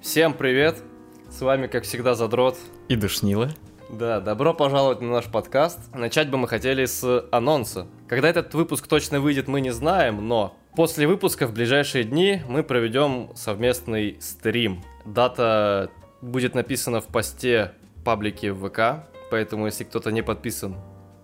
Всем привет! С вами, как всегда, Задрот. И Душнила. Да, добро пожаловать на наш подкаст. Начать бы мы хотели с анонса. Когда этот выпуск точно выйдет, мы не знаем, но после выпуска в ближайшие дни мы проведем совместный стрим. Дата будет написана в посте паблике в ВК, поэтому если кто-то не подписан,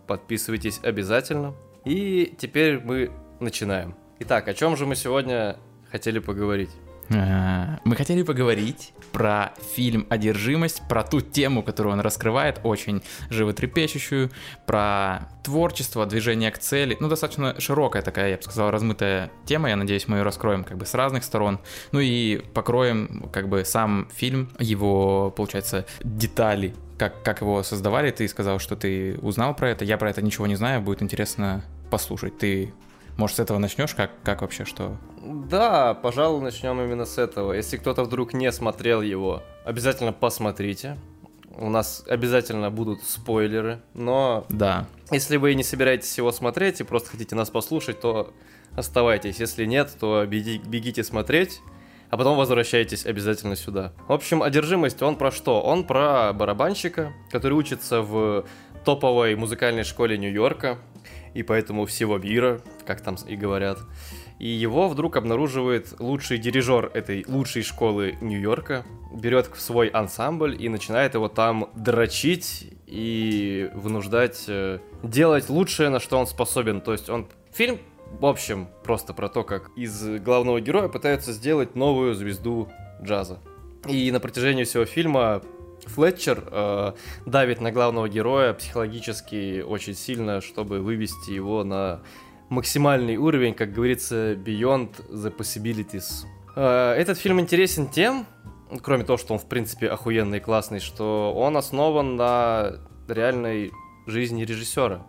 подписывайтесь обязательно. И теперь мы начинаем. Итак, о чем же мы сегодня хотели поговорить? А, мы хотели поговорить про фильм «Одержимость», про ту тему, которую он раскрывает, очень животрепещущую, про творчество, движение к цели. Ну, достаточно широкая такая, я бы сказал, размытая тема. Я надеюсь, мы ее раскроем как бы с разных сторон. Ну и покроем как бы сам фильм, его, получается, детали, как, как его создавали. Ты сказал, что ты узнал про это. Я про это ничего не знаю, будет интересно послушать. Ты может, с этого начнешь? Как, как вообще, что? Да, пожалуй, начнем именно с этого. Если кто-то вдруг не смотрел его, обязательно посмотрите. У нас обязательно будут спойлеры, но... Да. Если вы не собираетесь его смотреть и просто хотите нас послушать, то оставайтесь. Если нет, то беги, бегите смотреть, а потом возвращайтесь обязательно сюда. В общем, одержимость, он про что? Он про барабанщика, который учится в топовой музыкальной школе Нью-Йорка, и поэтому всего мира, как там и говорят. И его вдруг обнаруживает лучший дирижер этой лучшей школы Нью-Йорка, берет в свой ансамбль и начинает его там дрочить и вынуждать э, делать лучшее, на что он способен. То есть он... Фильм, в общем, просто про то, как из главного героя пытаются сделать новую звезду джаза. И на протяжении всего фильма Флетчер э, давит на главного героя психологически очень сильно, чтобы вывести его на максимальный уровень, как говорится, beyond the possibilities. Э, этот фильм интересен тем, кроме того, что он в принципе охуенный и классный, что он основан на реальной жизни режиссера.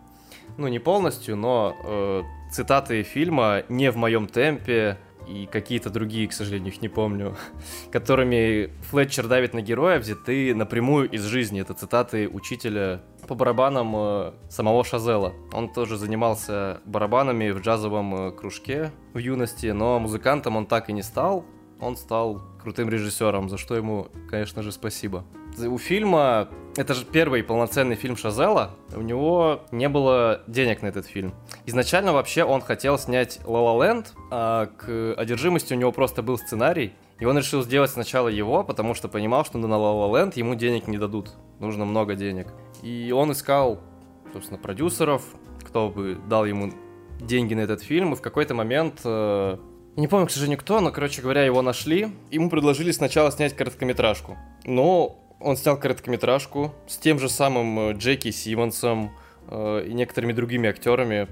Ну, не полностью, но э, цитаты фильма не в моем темпе, и какие-то другие, к сожалению, их не помню, которыми Флетчер давит на героя, взяты напрямую из жизни. Это цитаты учителя по барабанам э, самого Шазела. Он тоже занимался барабанами в джазовом э, кружке в юности, но музыкантом он так и не стал. Он стал крутым режиссером, за что ему, конечно же, спасибо у фильма, это же первый полноценный фильм Шазела, у него не было денег на этот фильм. Изначально вообще он хотел снять La Land, а к одержимости у него просто был сценарий, и он решил сделать сначала его, потому что понимал, что на La Land ему денег не дадут, нужно много денег. И он искал, собственно, продюсеров, кто бы дал ему деньги на этот фильм, и в какой-то момент э, не помню, к сожалению, кто, но, короче говоря, его нашли. Ему предложили сначала снять короткометражку. Но он снял короткометражку с тем же самым э, Джеки Симмонсом э, и некоторыми другими актерами,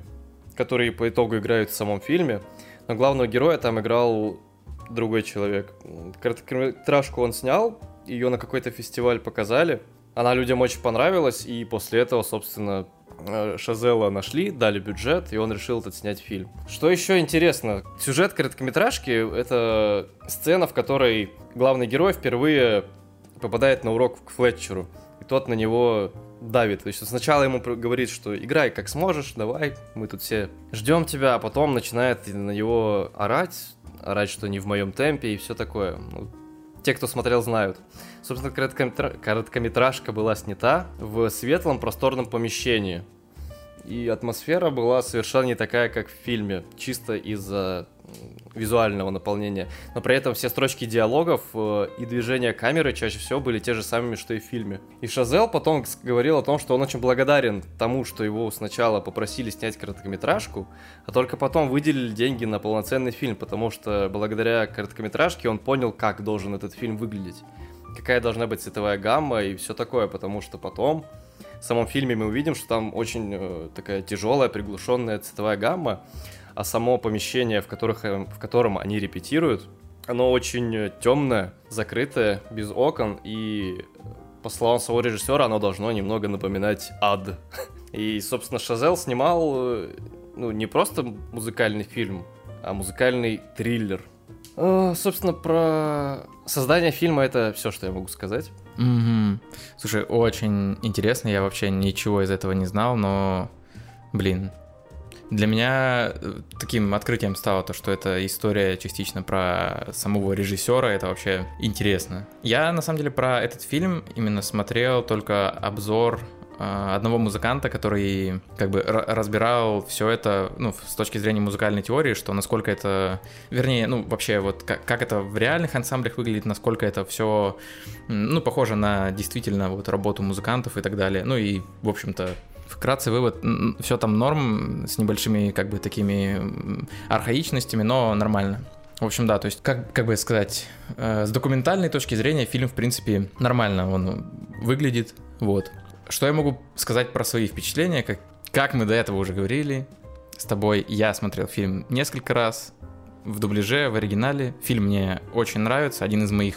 которые по итогу играют в самом фильме. Но главного героя там играл другой человек. Короткометражку он снял, ее на какой-то фестиваль показали. Она людям очень понравилась, и после этого, собственно, э, Шазела нашли, дали бюджет, и он решил этот снять фильм. Что еще интересно, сюжет короткометражки — это сцена, в которой главный герой впервые попадает на урок к Флетчеру, и тот на него давит. То есть сначала ему говорит, что играй как сможешь, давай, мы тут все ждем тебя, а потом начинает на него орать, орать, что не в моем темпе и все такое. Ну, те, кто смотрел, знают. Собственно, короткометражка была снята в светлом просторном помещении. И атмосфера была совершенно не такая, как в фильме, чисто из-за визуального наполнения. Но при этом все строчки диалогов э, и движения камеры чаще всего были те же самыми, что и в фильме. И Шазел потом говорил о том, что он очень благодарен тому, что его сначала попросили снять короткометражку, а только потом выделили деньги на полноценный фильм, потому что благодаря короткометражке он понял, как должен этот фильм выглядеть. Какая должна быть цветовая гамма и все такое, потому что потом в самом фильме мы увидим, что там очень э, такая тяжелая, приглушенная цветовая гамма, а само помещение, в, которых, э, в котором они репетируют, оно очень темное, закрытое, без окон, и по словам самого режиссера, оно должно немного напоминать ад. И, собственно, Шазел снимал э, ну, не просто музыкальный фильм, а музыкальный триллер. Э, собственно, про создание фильма это все, что я могу сказать. Угу. Слушай, очень интересно, я вообще ничего из этого не знал, но, блин, Для меня э, таким открытием стало то, что это история частично про самого режиссера, это вообще интересно. Я на самом деле про этот фильм именно смотрел только обзор э, одного музыканта, который как бы разбирал все это, ну, с точки зрения музыкальной теории, что насколько это, вернее, ну, вообще вот как, как это в реальных ансамблях выглядит, насколько это все, ну, похоже на действительно вот работу музыкантов и так далее. Ну и, в общем-то, Вкратце вывод, все там норм, с небольшими как бы такими архаичностями, но нормально. В общем, да, то есть, как, как бы сказать, э, с документальной точки зрения фильм, в принципе, нормально он выглядит, вот. Что я могу сказать про свои впечатления, как, как мы до этого уже говорили с тобой, я смотрел фильм несколько раз, в дубляже, в оригинале. Фильм мне очень нравится, один из моих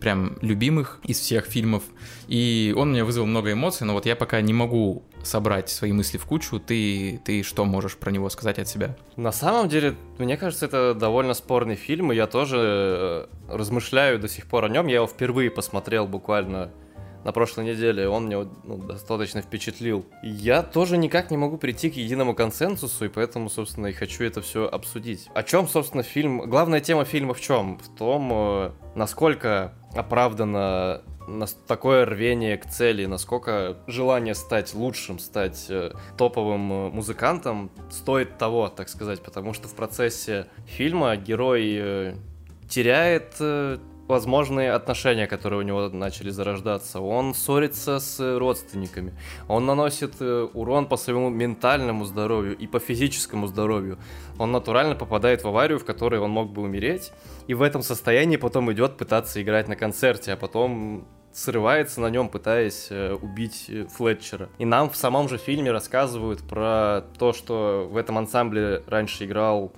прям любимых из всех фильмов. И он мне вызвал много эмоций, но вот я пока не могу собрать свои мысли в кучу. Ты, ты что можешь про него сказать от себя? На самом деле, мне кажется, это довольно спорный фильм, и я тоже э, размышляю до сих пор о нем. Я его впервые посмотрел буквально на прошлой неделе, он меня ну, достаточно впечатлил. Я тоже никак не могу прийти к единому консенсусу, и поэтому, собственно, и хочу это все обсудить. О чем, собственно, фильм... Главная тема фильма в чем? В том, э, насколько оправдано такое рвение к цели, насколько желание стать лучшим, стать э, топовым э, музыкантом стоит того, так сказать, потому что в процессе фильма герой теряет возможные отношения, которые у него начали зарождаться. Он ссорится с родственниками. Он наносит э, урон по своему ментальному здоровью и по физическому здоровью. Он натурально попадает в аварию, в которой он мог бы умереть. И в этом состоянии потом идет пытаться играть на концерте, а потом срывается на нем, пытаясь э, убить э, Флетчера. И нам в самом же фильме рассказывают про то, что в этом ансамбле раньше играл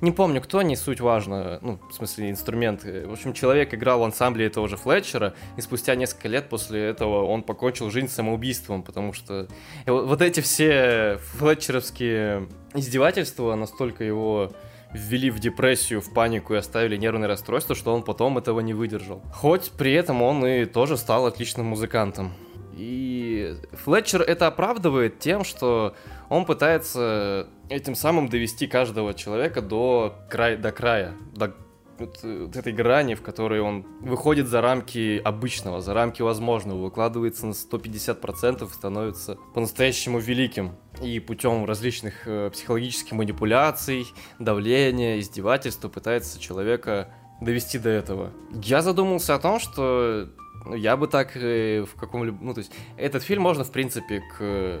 не помню, кто, не суть важно, ну, в смысле, инструмент. В общем, человек играл в ансамбле этого же Флетчера, и спустя несколько лет после этого он покончил жизнь самоубийством, потому что вот эти все флетчеровские издевательства настолько его ввели в депрессию, в панику и оставили нервное расстройство, что он потом этого не выдержал. Хоть при этом он и тоже стал отличным музыкантом. И Флетчер это оправдывает тем, что он пытается этим самым довести каждого человека до, край, до края, до вот, вот этой грани, в которой он выходит за рамки обычного, за рамки возможного, выкладывается на 150%, становится по-настоящему великим. И путем различных э, психологических манипуляций, давления, издевательства пытается человека довести до этого. Я задумался о том, что ну, я бы так э, в каком-либо... Ну, то есть, этот фильм можно, в принципе, к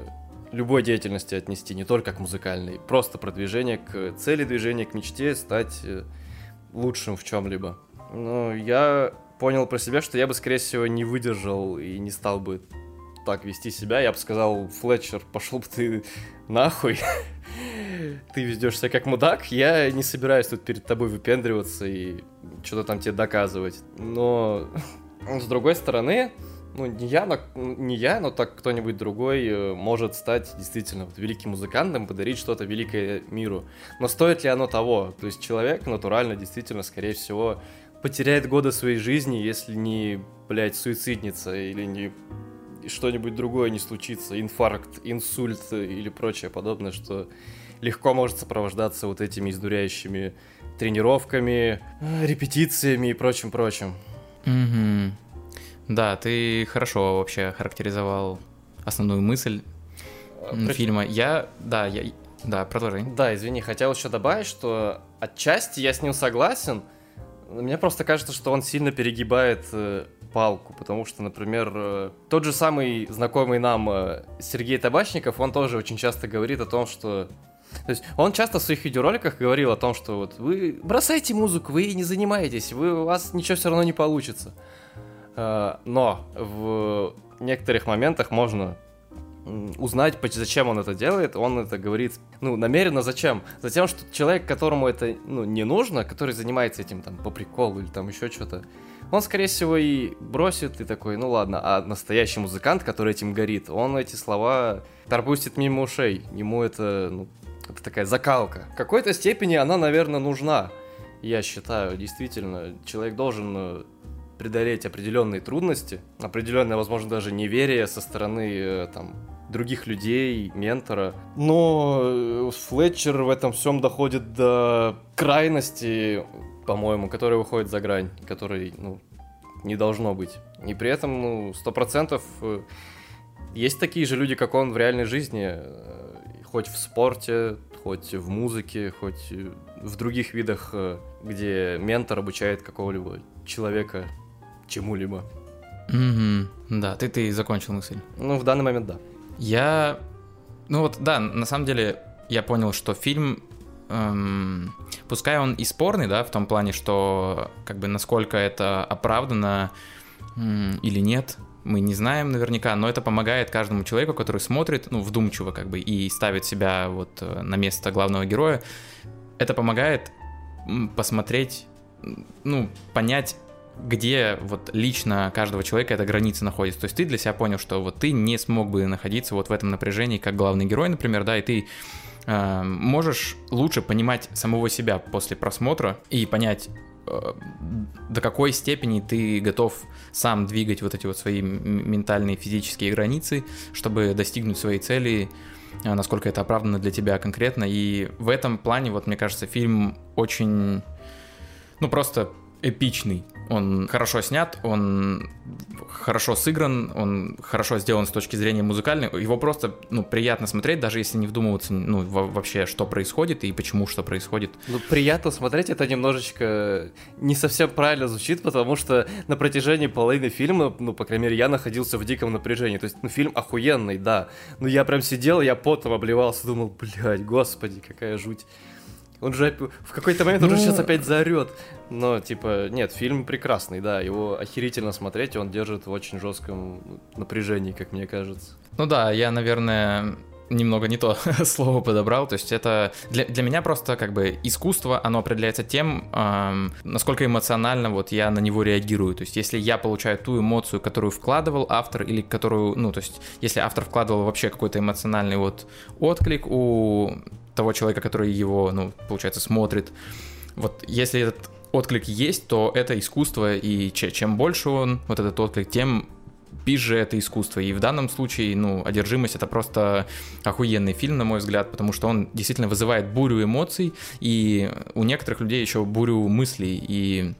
любой деятельности отнести, не только к музыкальной. Просто продвижение к цели движения, к мечте, стать э, лучшим в чем-либо. Но я понял про себя, что я бы, скорее всего, не выдержал и не стал бы так вести себя. Я бы сказал, Флетчер, пошел бы ты нахуй. ты ведешь себя как мудак. Я не собираюсь тут перед тобой выпендриваться и что-то там тебе доказывать. Но, с другой стороны, ну, не я, но, не я, но так кто-нибудь другой э, может стать действительно вот, великим музыкантом, подарить что-то великое миру. Но стоит ли оно того? То есть человек натурально, действительно, скорее всего, потеряет годы своей жизни, если не, блядь, суицидница или не что-нибудь другое не случится, инфаркт, инсульт или прочее подобное, что легко может сопровождаться вот этими издуряющими тренировками, э, репетициями и прочим-прочим. Угу. Да, ты хорошо вообще характеризовал основную мысль Про... фильма. Я, да, я, да, продолжай. Да, извини, хотел еще добавить, что отчасти я с ним согласен. Мне просто кажется, что он сильно перегибает э, палку, потому что, например, э, тот же самый знакомый нам э, Сергей Табачников, он тоже очень часто говорит о том, что то есть он часто в своих видеороликах говорил о том, что вот вы бросайте музыку, вы не занимаетесь, вы, у вас ничего все равно не получится. Э, но в некоторых моментах можно узнать, зачем он это делает. Он это говорит, ну, намеренно зачем? Затем, что человек, которому это ну, не нужно, который занимается этим там по приколу или там еще что-то, он, скорее всего, и бросит, и такой, ну ладно, а настоящий музыкант, который этим горит, он эти слова торпустит мимо ушей. Ему это, ну, это такая закалка. В какой-то степени она, наверное, нужна. Я считаю, действительно, человек должен э, преодолеть определенные трудности, определенное, возможно, даже неверие со стороны э, там других людей, ментора. Но э, Флетчер в этом всем доходит до крайности, по-моему, которая выходит за грань, которой, ну, не должно быть. И при этом, ну, сто процентов э, есть такие же люди, как он в реальной жизни, хоть в спорте, хоть в музыке, хоть в других видах, где ментор обучает какого-либо человека чему-либо. Угу. Да, ты, ты закончил мысль. Ну, в данный момент да. Я... Ну вот, да, на самом деле я понял, что фильм, эм, пускай он и спорный, да, в том плане, что как бы насколько это оправдано эм, или нет, мы не знаем наверняка, но это помогает каждому человеку, который смотрит, ну, вдумчиво как бы, и ставит себя вот э, на место главного героя. Это помогает посмотреть, ну, понять где вот лично каждого человека эта граница находится. То есть ты для себя понял, что вот ты не смог бы находиться вот в этом напряжении как главный герой, например, да, и ты э, можешь лучше понимать самого себя после просмотра и понять, э, до какой степени ты готов сам двигать вот эти вот свои ментальные физические границы, чтобы достигнуть своей цели, э, насколько это оправдано для тебя конкретно. И в этом плане, вот мне кажется, фильм очень, ну просто эпичный он хорошо снят, он хорошо сыгран, он хорошо сделан с точки зрения музыкальной. Его просто ну, приятно смотреть, даже если не вдумываться ну, вообще, что происходит и почему что происходит. Ну, приятно смотреть, это немножечко не совсем правильно звучит, потому что на протяжении половины фильма, ну, по крайней мере, я находился в диком напряжении. То есть, ну, фильм охуенный, да. Но я прям сидел, я потом обливался, думал, блядь, господи, какая жуть. Он же в какой-то момент ну... уже сейчас опять заорет. Но, типа, нет, фильм прекрасный, да, его охерительно смотреть, он держит в очень жестком напряжении, как мне кажется. Ну да, я, наверное, немного не то слово подобрал. То есть это для, для меня просто как бы искусство, оно определяется тем, эм, насколько эмоционально вот я на него реагирую. То есть если я получаю ту эмоцию, которую вкладывал автор, или которую, ну, то есть если автор вкладывал вообще какой-то эмоциональный вот отклик у того человека, который его, ну, получается, смотрит. Вот если этот отклик есть, то это искусство, и чем больше он, вот этот отклик, тем пизже это искусство. И в данном случае, ну, «Одержимость» — это просто охуенный фильм, на мой взгляд, потому что он действительно вызывает бурю эмоций, и у некоторых людей еще бурю мыслей, и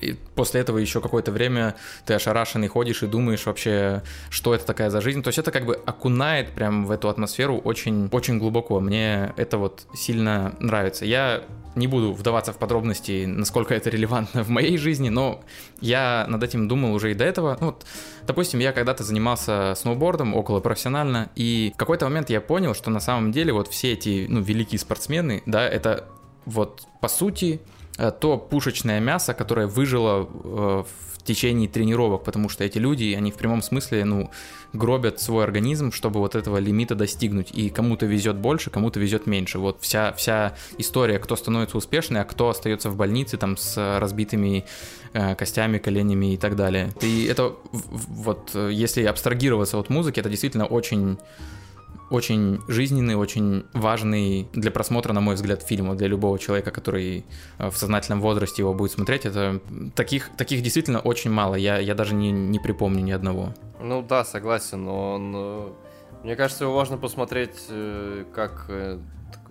и после этого еще какое-то время ты ошарашенный ходишь и думаешь вообще, что это такая за жизнь. То есть это как бы окунает прям в эту атмосферу очень, очень глубоко. Мне это вот сильно нравится. Я не буду вдаваться в подробности, насколько это релевантно в моей жизни, но я над этим думал уже и до этого. Ну, вот, допустим, я когда-то занимался сноубордом около профессионально, и в какой-то момент я понял, что на самом деле вот все эти, ну, великие спортсмены, да, это вот по сути то пушечное мясо, которое выжило э, в течение тренировок, потому что эти люди, они в прямом смысле, ну, гробят свой организм, чтобы вот этого лимита достигнуть. И кому-то везет больше, кому-то везет меньше. Вот вся, вся история, кто становится успешным, а кто остается в больнице там с разбитыми э, костями, коленями и так далее. И это вот, если абстрагироваться от музыки, это действительно очень очень жизненный, очень важный для просмотра, на мой взгляд, фильм для любого человека, который э, в сознательном возрасте его будет смотреть. Это таких, таких действительно очень мало. Я, я даже не, не припомню ни одного. Ну да, согласен, но он, э, мне кажется, его важно посмотреть э, как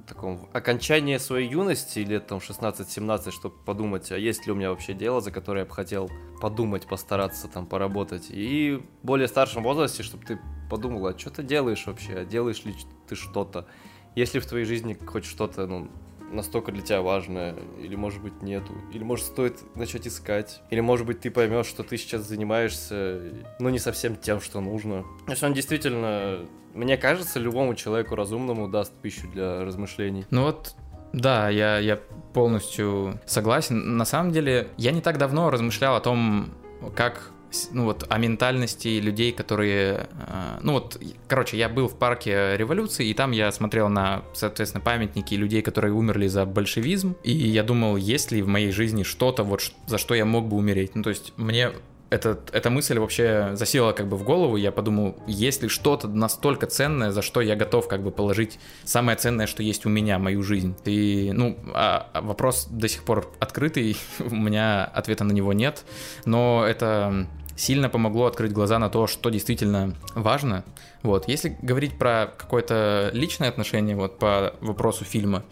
таком окончании своей юности, лет там 16-17, чтобы подумать, а есть ли у меня вообще дело, за которое я бы хотел подумать, постараться там поработать. И в более старшем возрасте, чтобы ты подумал, а что ты делаешь вообще, а делаешь ли ты что-то, есть ли в твоей жизни хоть что-то, ну, настолько для тебя важное, или может быть нету, или может стоит начать искать, или может быть ты поймешь, что ты сейчас занимаешься, ну не совсем тем, что нужно. Если он действительно, мне кажется, любому человеку разумному даст пищу для размышлений. Ну вот да, я, я полностью согласен. На самом деле, я не так давно размышлял о том, как ну вот, о ментальности людей, которые, э, ну вот, короче, я был в парке революции, и там я смотрел на, соответственно, памятники людей, которые умерли за большевизм, и я думал, есть ли в моей жизни что-то, вот, за что я мог бы умереть. Ну, то есть, мне этот, эта мысль вообще засела как бы в голову, я подумал, есть ли что-то настолько ценное, за что я готов как бы положить самое ценное, что есть у меня, мою жизнь. И, ну, а, а вопрос до сих пор открытый, у меня ответа на него нет, но это сильно помогло открыть глаза на то, что действительно важно. Вот, если говорить про какое-то личное отношение вот по вопросу фильма,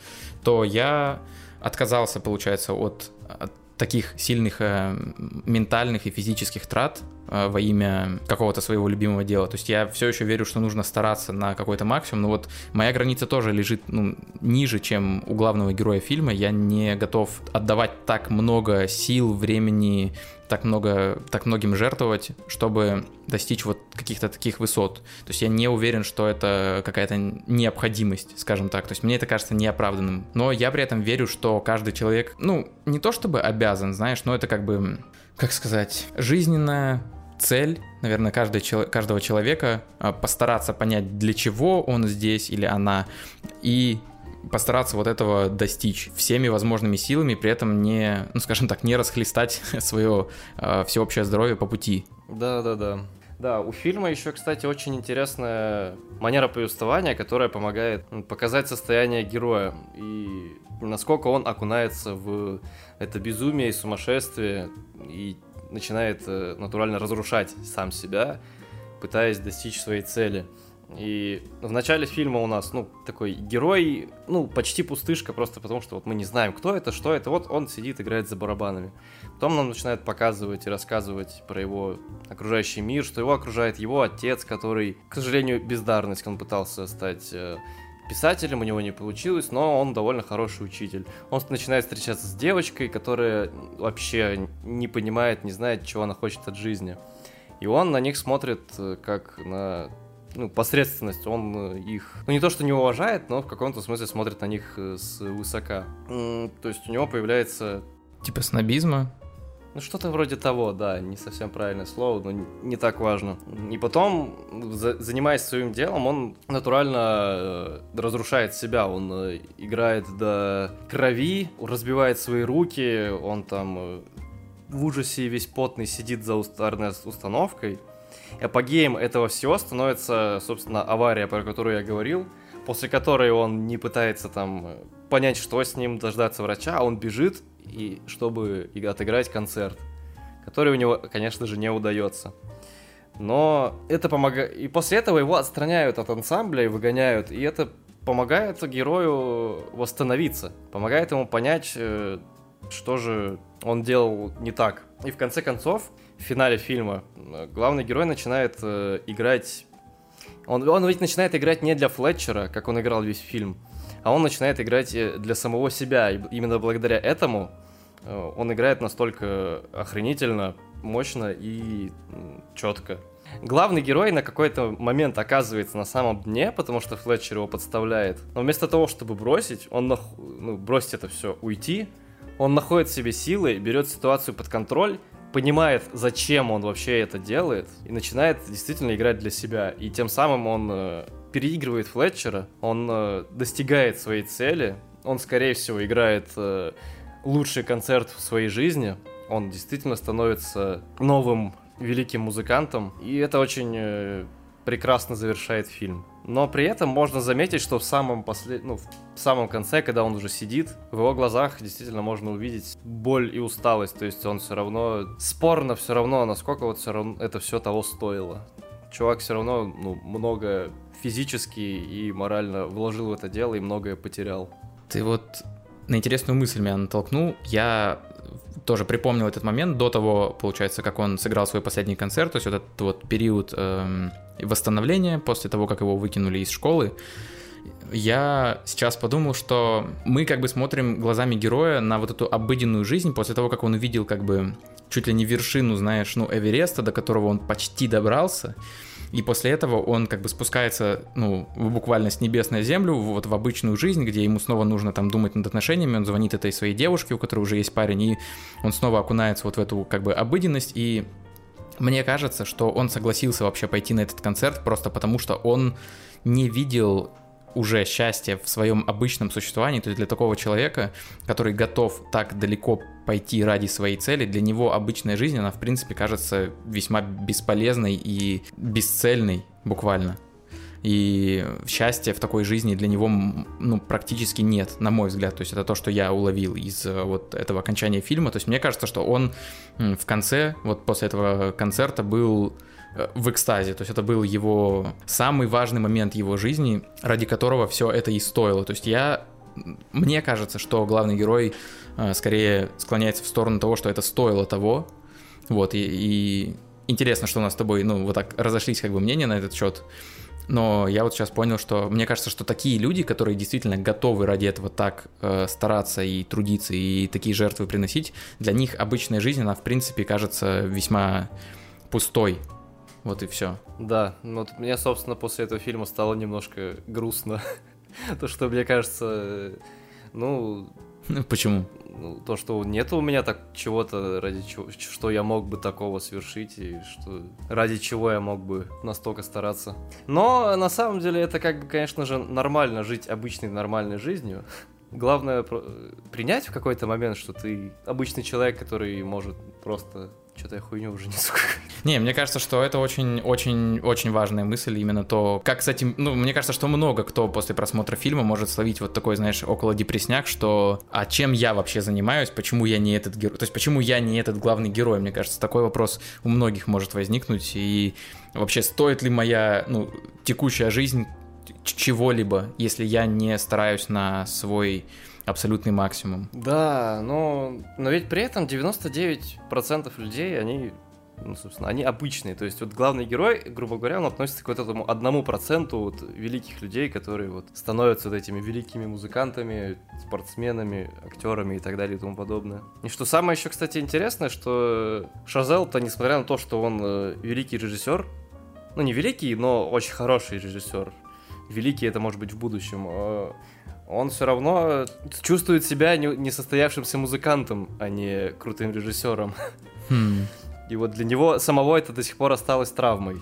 то я отказался, получается, от, от таких сильных э, ментальных и физических трат во имя какого-то своего любимого дела. То есть я все еще верю, что нужно стараться на какой-то максимум, но вот моя граница тоже лежит ну, ниже, чем у главного героя фильма. Я не готов отдавать так много сил, времени, так много, так многим жертвовать, чтобы достичь вот каких-то таких высот. То есть я не уверен, что это какая-то необходимость, скажем так. То есть мне это кажется неоправданным. Но я при этом верю, что каждый человек, ну, не то чтобы обязан, знаешь, но это как бы, как сказать, жизненная цель, наверное, каждый, каждого человека а, постараться понять, для чего он здесь или она, и постараться вот этого достичь всеми возможными силами, при этом не, ну скажем так, не расхлестать свое э, всеобщее здоровье по пути. Да, да, да. Да, у фильма еще, кстати, очень интересная манера повествования, которая помогает показать состояние героя и насколько он окунается в это безумие и сумасшествие и начинает э, натурально разрушать сам себя, пытаясь достичь своей цели. И в начале фильма у нас, ну, такой герой, ну, почти пустышка, просто потому что вот мы не знаем, кто это, что это. Вот он сидит, играет за барабанами. Потом нам начинают показывать и рассказывать про его окружающий мир, что его окружает его отец, который, к сожалению, бездарность, он пытался стать э, писателем, у него не получилось, но он довольно хороший учитель. Он начинает встречаться с девочкой, которая вообще не понимает, не знает, чего она хочет от жизни. И он на них смотрит э, как на ну, посредственность, он э, их, ну, не то, что не уважает, но в каком-то смысле смотрит на них э, с высока. То есть у него появляется... Типа снобизма? Ну, что-то вроде того, да, не совсем правильное слово, но не так важно. И потом, занимаясь своим делом, он натурально э, разрушает себя, он играет до крови, разбивает свои руки, он там в ужасе весь потный сидит за ударной установкой, Апогеем этого всего становится, собственно, авария, про которую я говорил, после которой он не пытается там э, понять, что с ним, дождаться врача, а он бежит, и, чтобы отыграть концерт, который у него, конечно же, не удается. Но это помогает... И после этого его отстраняют от ансамбля и выгоняют, и это помогает герою восстановиться, помогает ему понять, э, что же он делал не так. И в конце концов, в финале фильма главный герой начинает э, играть... Он, он ведь начинает играть не для Флетчера, как он играл весь фильм, а он начинает играть э, для самого себя. И именно благодаря этому э, он играет настолько охренительно, мощно и четко. Главный герой на какой-то момент оказывается на самом дне, потому что Флетчер его подставляет. Но вместо того, чтобы бросить, он нах... ну, бросить это все, уйти, он находит в себе силы, берет ситуацию под контроль понимает, зачем он вообще это делает, и начинает действительно играть для себя. И тем самым он э, переигрывает Флетчера, он э, достигает своей цели, он, скорее всего, играет э, лучший концерт в своей жизни, он действительно становится новым великим музыкантом, и это очень э, прекрасно завершает фильм. Но при этом можно заметить, что в самом, послед... ну, в самом конце, когда он уже сидит, в его глазах действительно можно увидеть боль и усталость. То есть он все равно спорно все равно, насколько вот все равно это все того стоило. Чувак все равно ну, много физически и морально вложил в это дело и многое потерял. Ты вот на интересную мысль меня натолкнул. Я тоже припомнил этот момент до того, получается, как он сыграл свой последний концерт, то есть вот этот вот период эм, восстановления после того, как его выкинули из школы. Я сейчас подумал, что мы как бы смотрим глазами героя на вот эту обыденную жизнь после того, как он увидел как бы чуть ли не вершину, знаешь, ну, Эвереста, до которого он почти добрался. И после этого он как бы спускается, ну, буквально с небес на землю, вот в обычную жизнь, где ему снова нужно там думать над отношениями, он звонит этой своей девушке, у которой уже есть парень, и он снова окунается вот в эту как бы обыденность, и мне кажется, что он согласился вообще пойти на этот концерт просто потому, что он не видел уже счастье в своем обычном существовании, то есть для такого человека, который готов так далеко пойти ради своей цели, для него обычная жизнь, она в принципе кажется весьма бесполезной и бесцельной буквально. И счастья в такой жизни для него ну, практически нет, на мой взгляд. То есть это то, что я уловил из э, вот этого окончания фильма. То есть мне кажется, что он в конце, вот после этого концерта был в экстазе. То есть это был его самый важный момент его жизни, ради которого все это и стоило. То есть я мне кажется, что главный герой э, скорее склоняется в сторону того, что это стоило того. Вот, и, и интересно, что у нас с тобой, ну, вот так разошлись как бы мнения на этот счет. Но я вот сейчас понял, что мне кажется, что такие люди, которые действительно готовы ради этого так э, стараться и трудиться и такие жертвы приносить, для них обычная жизнь, она в принципе кажется весьма пустой. Вот и все. Да, ну вот мне, собственно, после этого фильма стало немножко грустно. То, что мне кажется, ну... Почему? ну, то, что нет у меня так чего-то, ради чего, что я мог бы такого совершить, и что ради чего я мог бы настолько стараться. Но на самом деле это как бы, конечно же, нормально жить обычной нормальной жизнью. Главное принять в какой-то момент, что ты обычный человек, который может просто что-то я хуйню уже несу. Не, мне кажется, что это очень-очень-очень важная мысль, именно то, как, кстати, ну, мне кажется, что много кто после просмотра фильма может словить вот такой, знаешь, около депресняк, что а чем я вообще занимаюсь, почему я не этот герой, то есть почему я не этот главный герой, мне кажется, такой вопрос у многих может возникнуть, и вообще стоит ли моя, ну, текущая жизнь чего-либо, если я не стараюсь на свой абсолютный максимум. Да, но, но ведь при этом 99% людей, они ну, собственно, они обычные. То есть вот главный герой, грубо говоря, он относится к вот этому одному проценту вот великих людей, которые вот становятся вот этими великими музыкантами, спортсменами, актерами и так далее и тому подобное. И что самое еще, кстати, интересное, что Шазел-то, несмотря на то, что он э, великий режиссер, ну не великий, но очень хороший режиссер, великий это может быть в будущем, э, он все равно чувствует себя несостоявшимся музыкантом, а не крутым режиссером. Хм. И вот для него самого это до сих пор осталось травмой.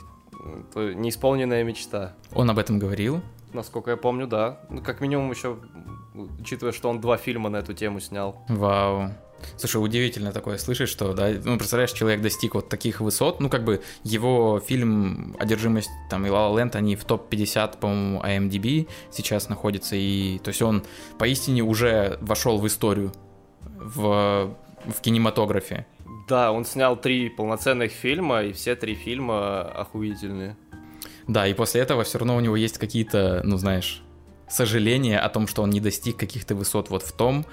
Неисполненная мечта. Он об этом говорил? Насколько я помню, да. Ну, как минимум еще, учитывая, что он два фильма на эту тему снял. Вау. Слушай, удивительно такое слышать, что, да, ну, представляешь, человек достиг вот таких высот, ну, как бы его фильм «Одержимость» там и «La La Land», они в топ-50, по-моему, IMDb сейчас находятся, и, то есть он поистине уже вошел в историю, в, в кинематографе. Да, он снял три полноценных фильма, и все три фильма охуительные. Да, и после этого все равно у него есть какие-то, ну, знаешь, сожаления о том, что он не достиг каких-то высот вот в том,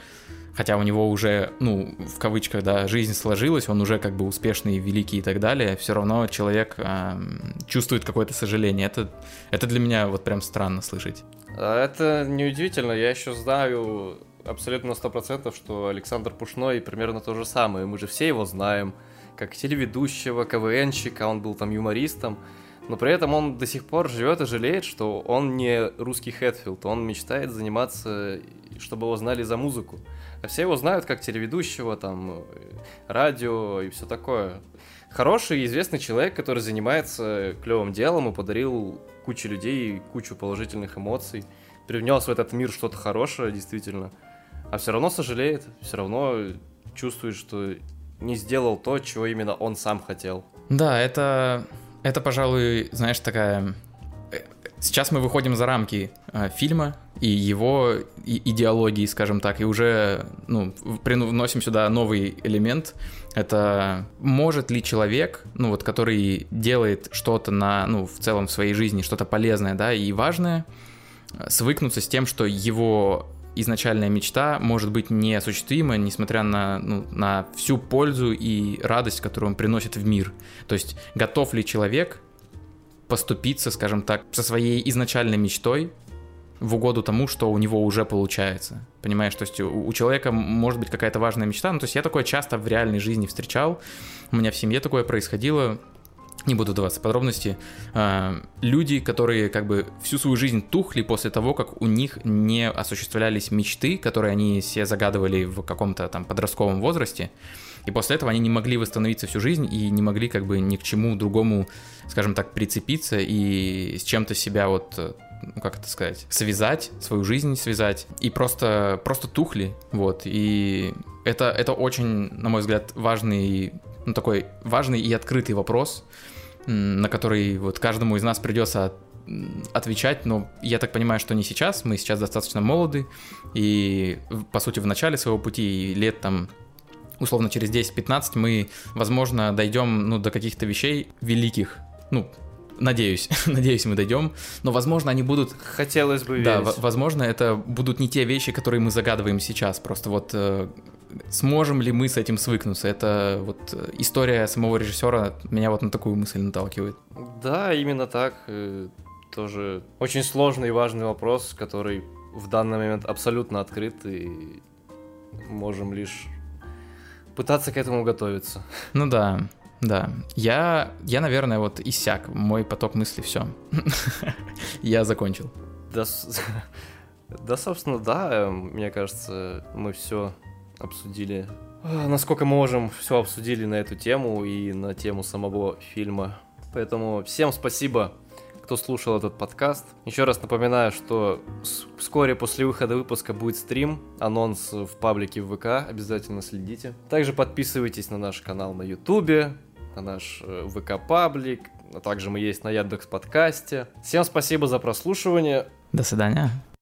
хотя у него уже, ну, в кавычках, да, жизнь сложилась, он уже как бы успешный, великий и так далее, все равно человек э, чувствует какое-то сожаление. Это, это для меня вот прям странно слышать. А это неудивительно, я еще знаю абсолютно на сто процентов, что Александр Пушной примерно то же самое. Мы же все его знаем, как телеведущего, КВНщика, он был там юмористом. Но при этом он до сих пор живет и жалеет, что он не русский Хэтфилд. Он мечтает заниматься, чтобы его знали за музыку. А все его знают как телеведущего, там, радио и все такое. Хороший и известный человек, который занимается клевым делом и подарил куче людей кучу положительных эмоций, привнес в этот мир что-то хорошее, действительно. А все равно сожалеет, все равно чувствует, что не сделал то, чего именно он сам хотел. Да, это, это, пожалуй, знаешь, такая Сейчас мы выходим за рамки э, фильма и его и идеологии, скажем так, и уже ну, приносим сюда новый элемент. Это может ли человек, ну вот, который делает что-то на, ну, в целом в своей жизни, что-то полезное, да, и важное, свыкнуться с тем, что его изначальная мечта может быть неосуществима, несмотря на, ну, на всю пользу и радость, которую он приносит в мир. То есть готов ли человек поступиться, скажем так, со своей изначальной мечтой в угоду тому, что у него уже получается. Понимаешь, то есть у, у человека может быть какая-то важная мечта. Ну, то есть я такое часто в реальной жизни встречал. У меня в семье такое происходило. Не буду даваться в подробности. А, люди, которые как бы всю свою жизнь тухли после того, как у них не осуществлялись мечты, которые они себе загадывали в каком-то там подростковом возрасте. И после этого они не могли восстановиться всю жизнь и не могли как бы ни к чему другому, скажем так, прицепиться и с чем-то себя вот ну, как это сказать, связать, свою жизнь связать, и просто, просто тухли, вот, и это, это очень, на мой взгляд, важный, ну, такой важный и открытый вопрос, на который вот каждому из нас придется отвечать, но я так понимаю, что не сейчас, мы сейчас достаточно молоды, и, по сути, в начале своего пути, лет там условно через 10-15 мы, возможно, дойдем ну, до каких-то вещей великих, ну, Надеюсь, надеюсь, мы дойдем. Но, возможно, они будут... Хотелось бы верить. Да, возможно, это будут не те вещи, которые мы загадываем сейчас. Просто вот э, сможем ли мы с этим свыкнуться? Это вот э, история самого режиссера меня вот на такую мысль наталкивает. Да, именно так. Э, тоже очень сложный и важный вопрос, который в данный момент абсолютно открыт, и можем лишь пытаться к этому готовиться. Ну да, да. Я, я, наверное, вот иссяк. Мой поток мыслей, все. Я закончил. Да, да, собственно, да. Мне кажется, мы все обсудили. Насколько можем, все обсудили на эту тему и на тему самого фильма. Поэтому всем спасибо кто слушал этот подкаст. Еще раз напоминаю, что вскоре после выхода выпуска будет стрим, анонс в паблике в ВК, обязательно следите. Также подписывайтесь на наш канал на Ютубе, на наш э, ВК-паблик, а также мы есть на Яндекс подкасте. Всем спасибо за прослушивание. До свидания.